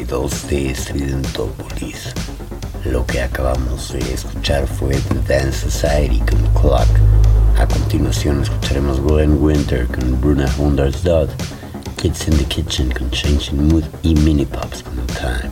92 de Stridentopolis. Lo que acabamos de escuchar fue The Dance Society con Clock. A continuación escucharemos Glenn Winter con Bruna Hundersdott, Kids in the Kitchen con Changing Mood y Mini Pops con Time.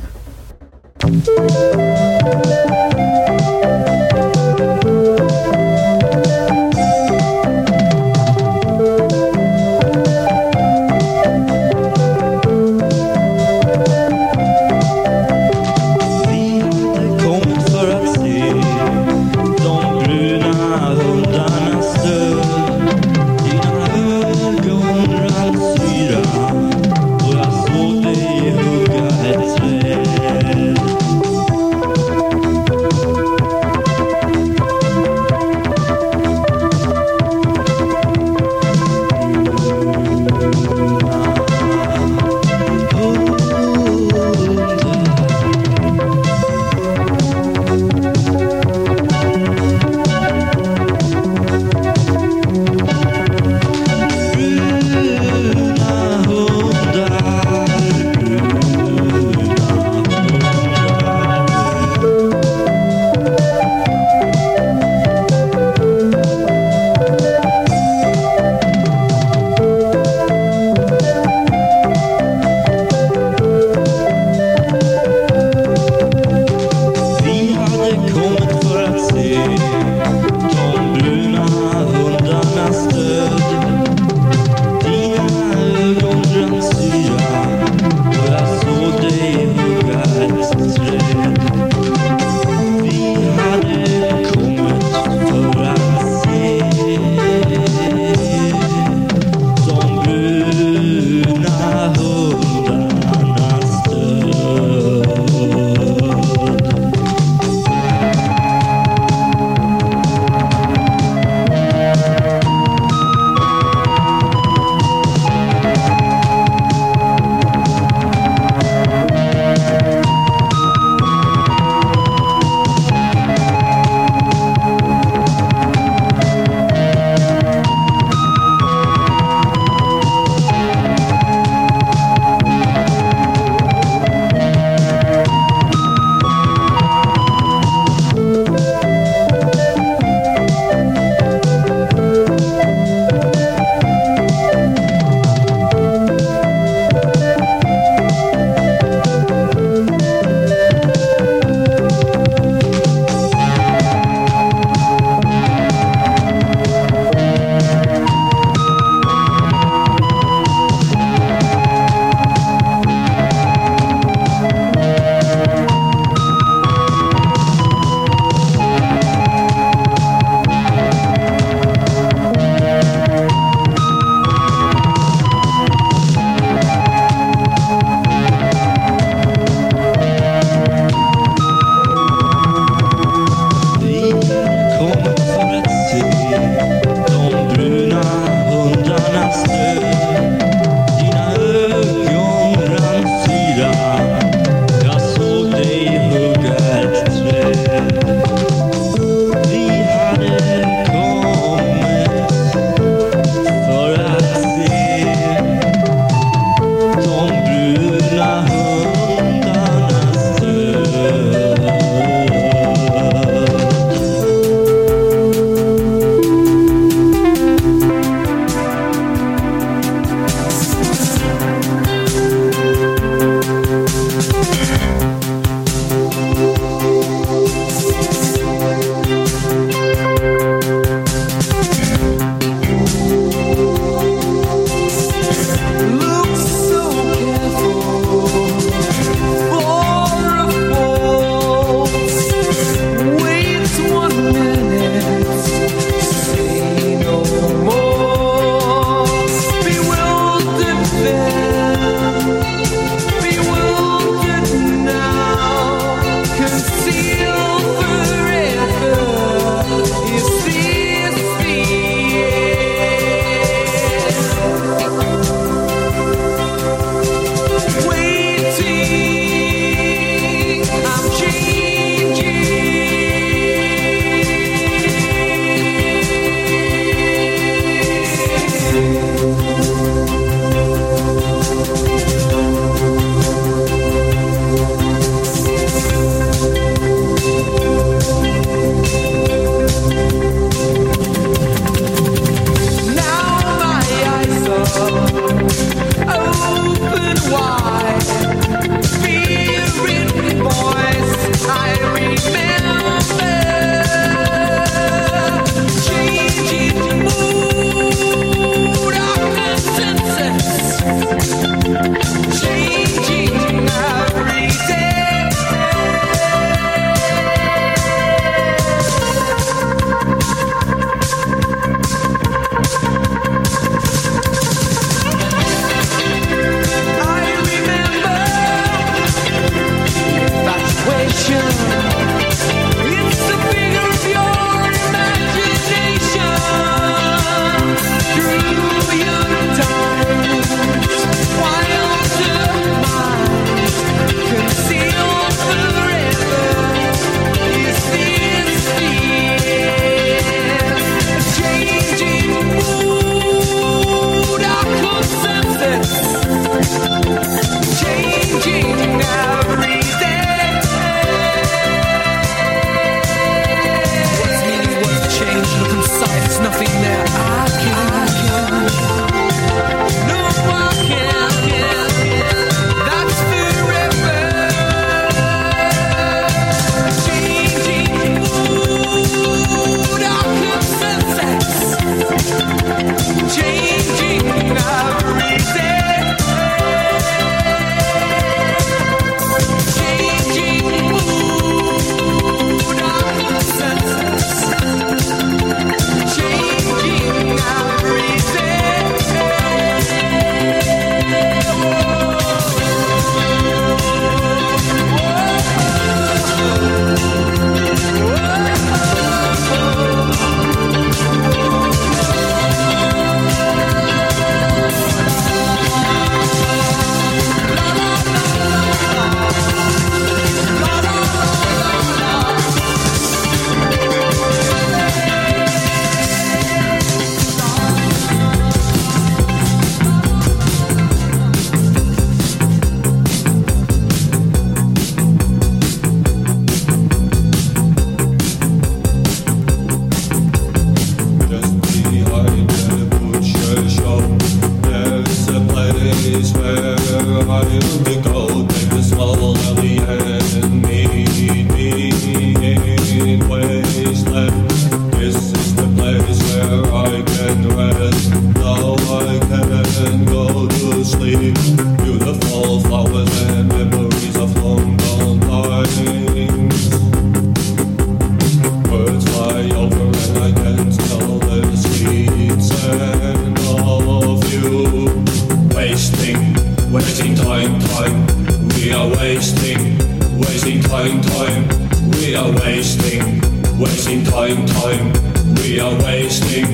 Wasting time, time, we are wasting. Wasting time, time, we are wasting. Wasting time, time, we are wasting.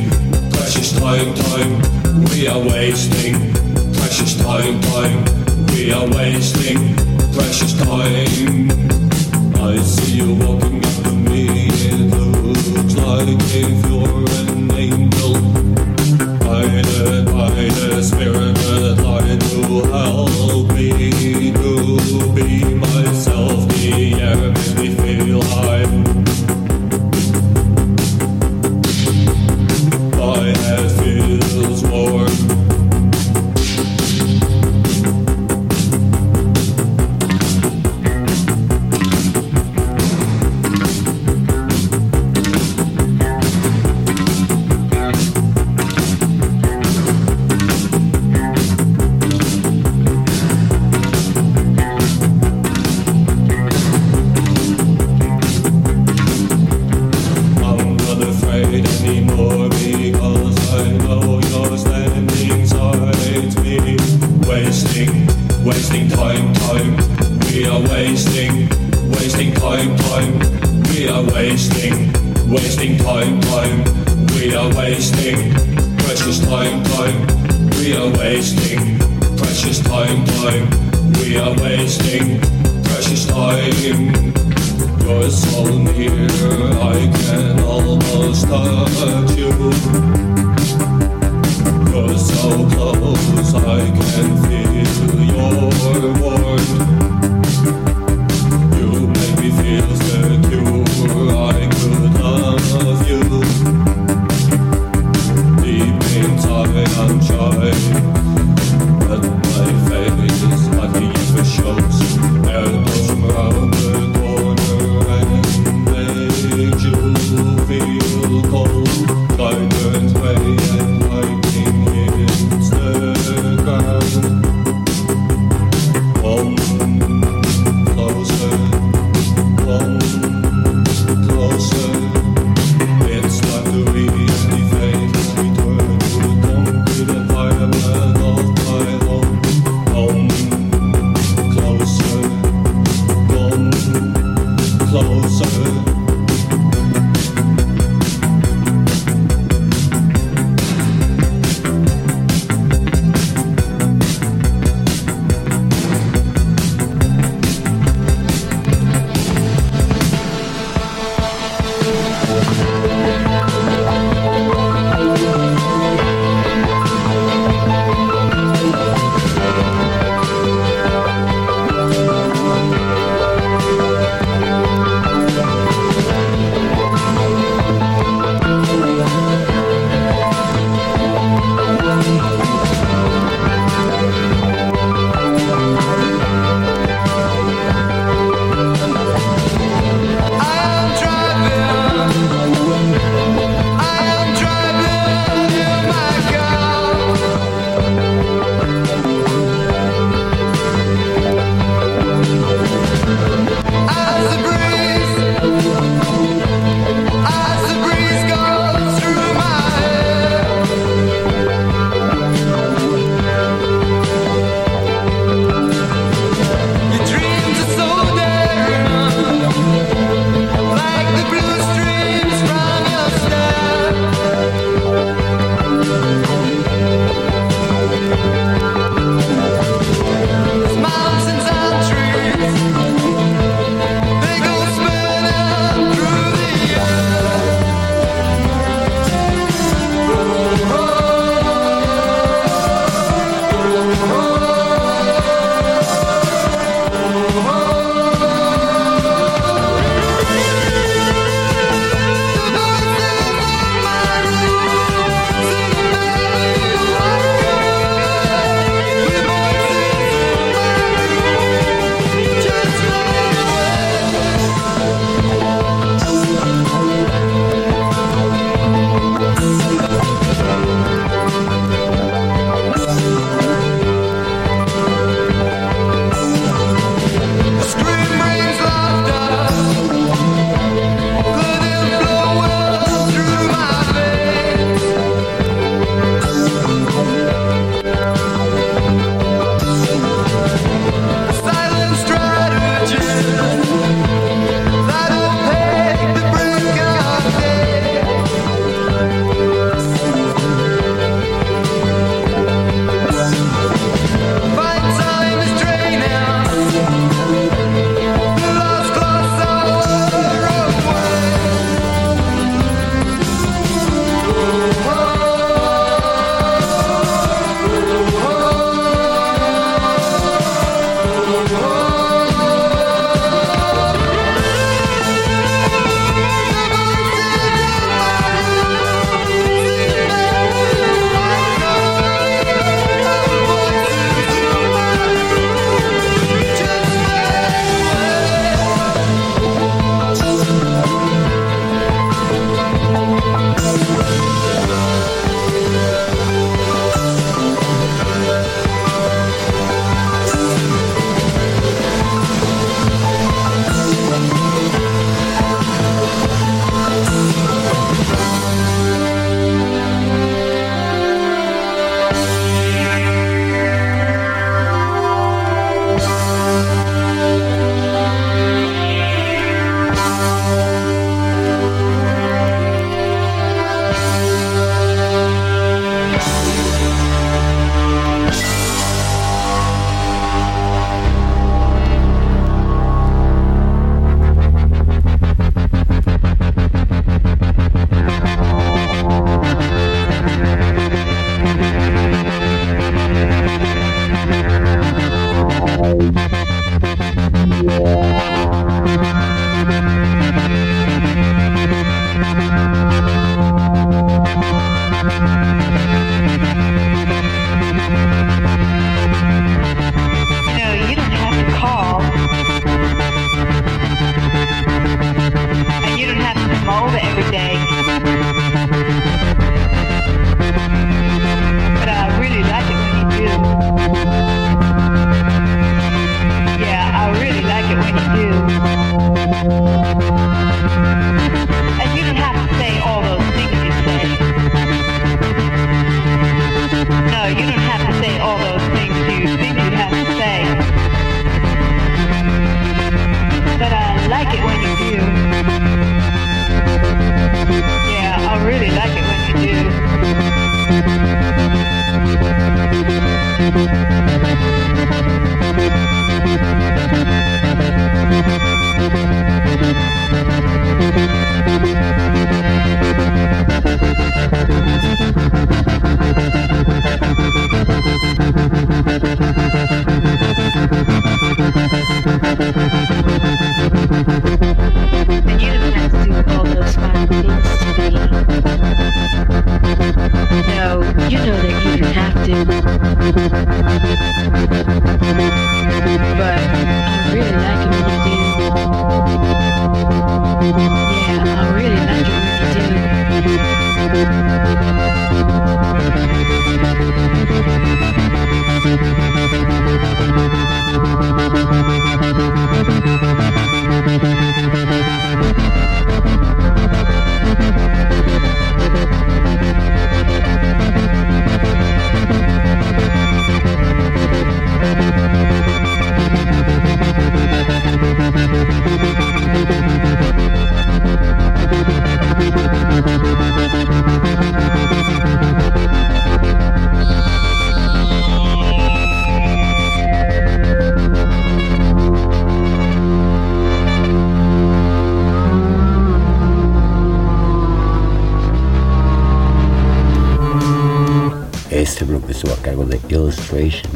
Precious time, time, we are wasting. Precious time, time, we are wasting. Precious time. I see you walking up to me. It looks like if you're an angel. By by the spirit help me to be myself. Touch you. You're so close, I can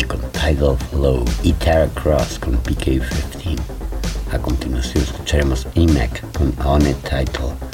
Con Tidal Flow y Tara Cross con PK-15. A continuación escucharemos Imac con On Title.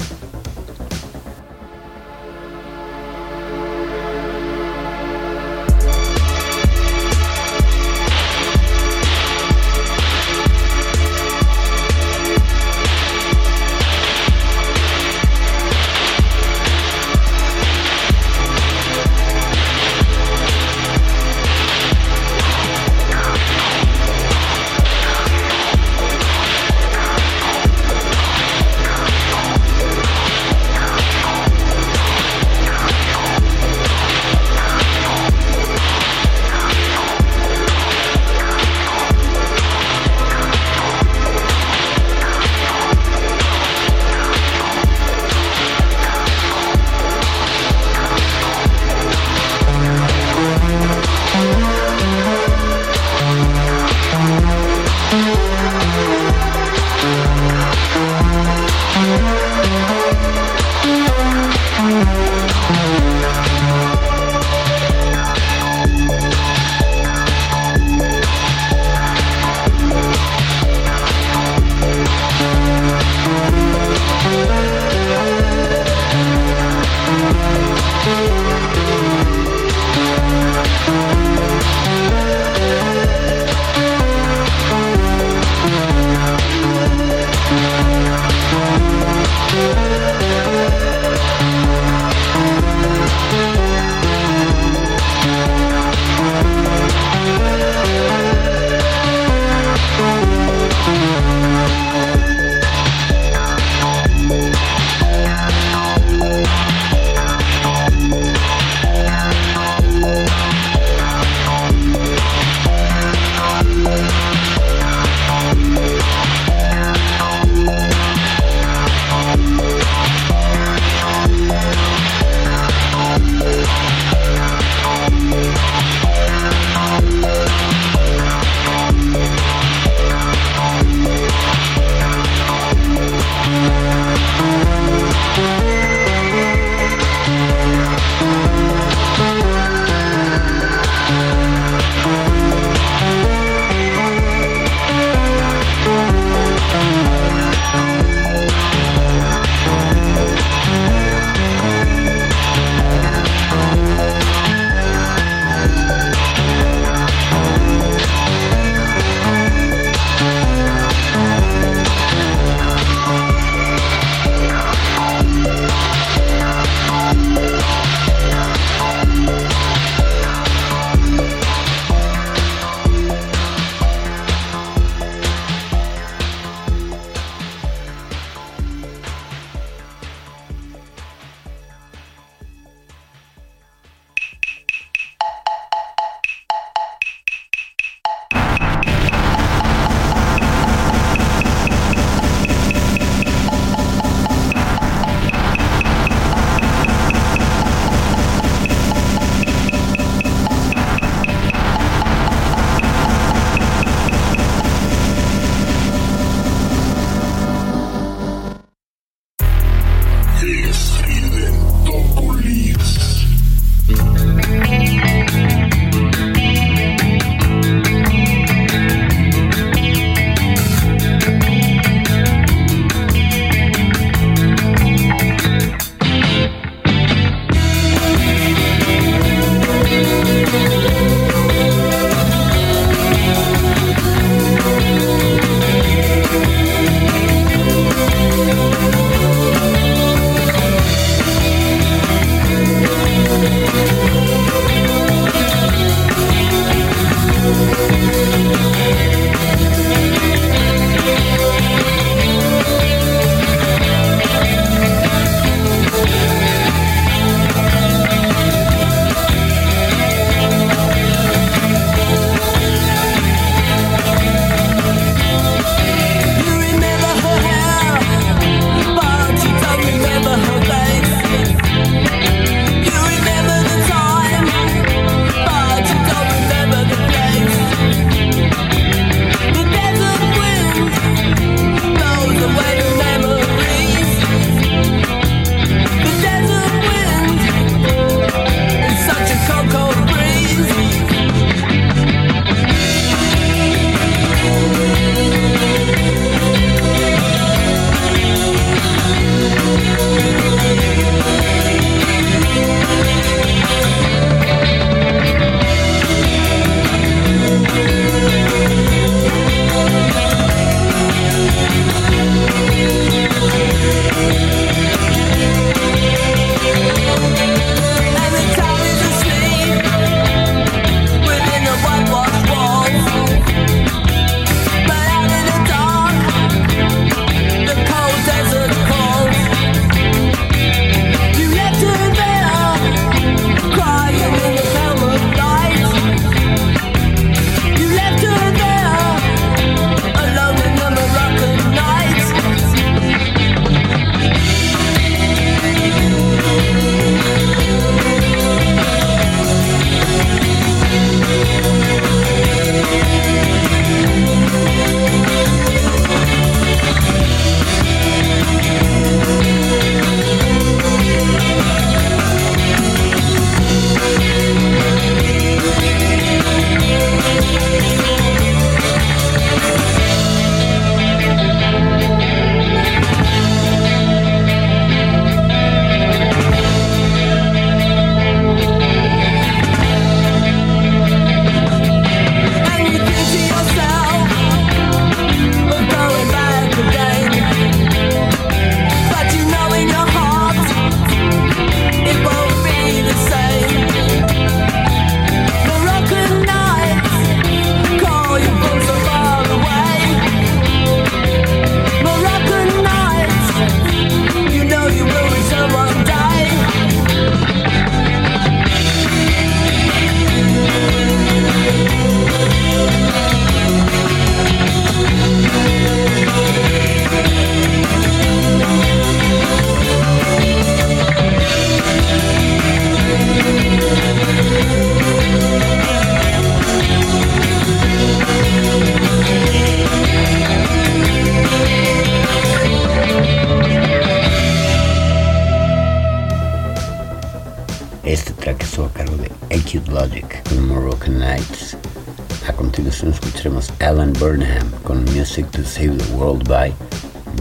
Burnham con Music to Save the World by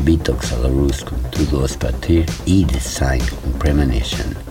Vitox a la con Tudo a y The con Premonition.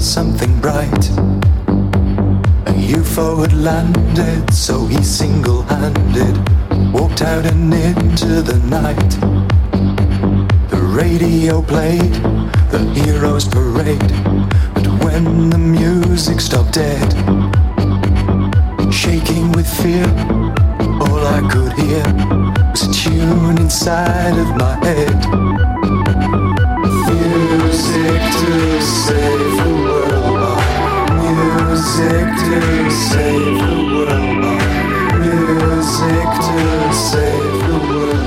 something bright. A UFO had landed, so he single handed walked out and into the night. The radio played the heroes' parade, but when the music stopped dead, shaking with fear, all I could hear was a tune inside of my head. Music to save. Music to save the world. Music to save the world.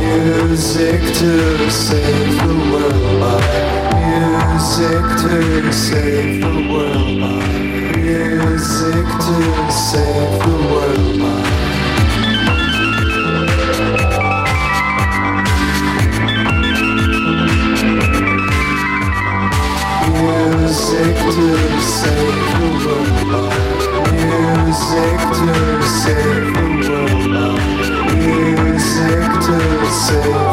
Music to save the world Music to save the world Music to save the world to save the world. Music to save the world. Music to save.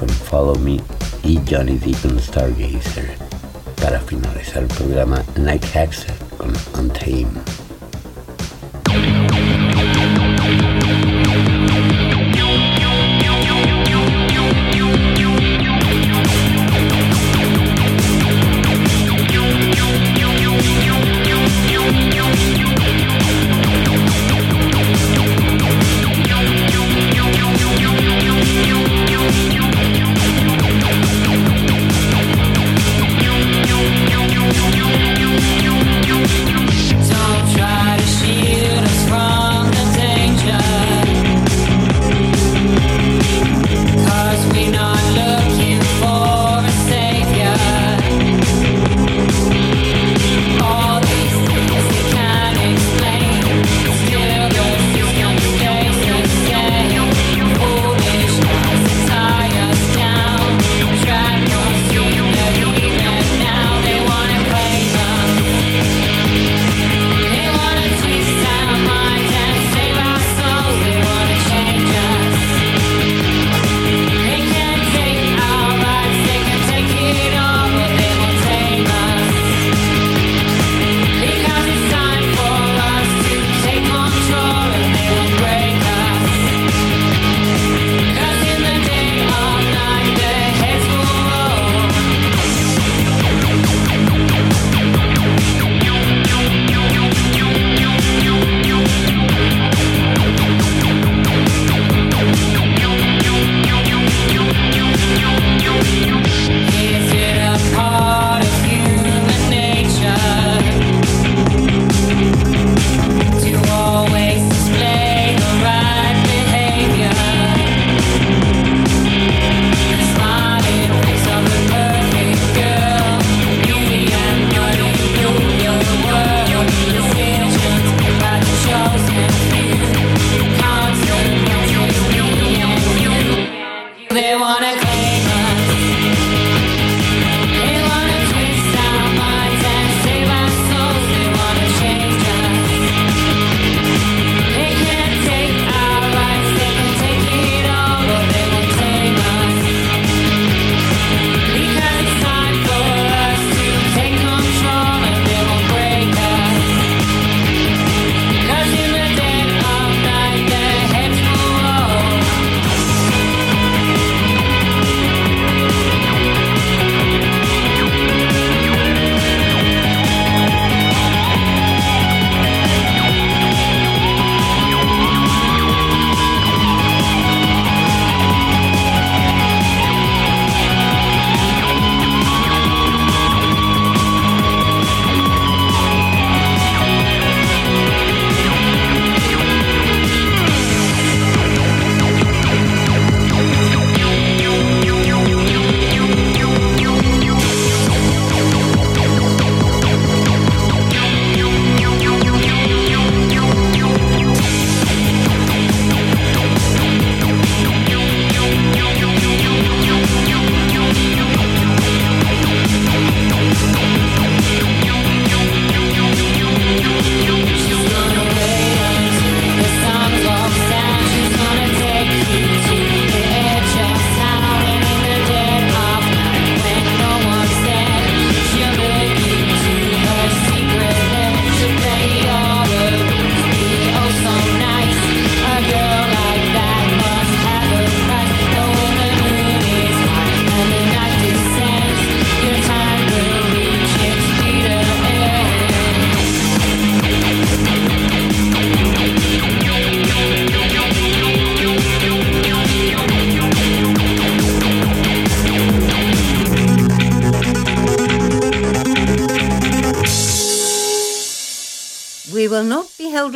Con Follow Me y Johnny D con Stargazer. Para finalizar el programa, Night Haxer con Untamed.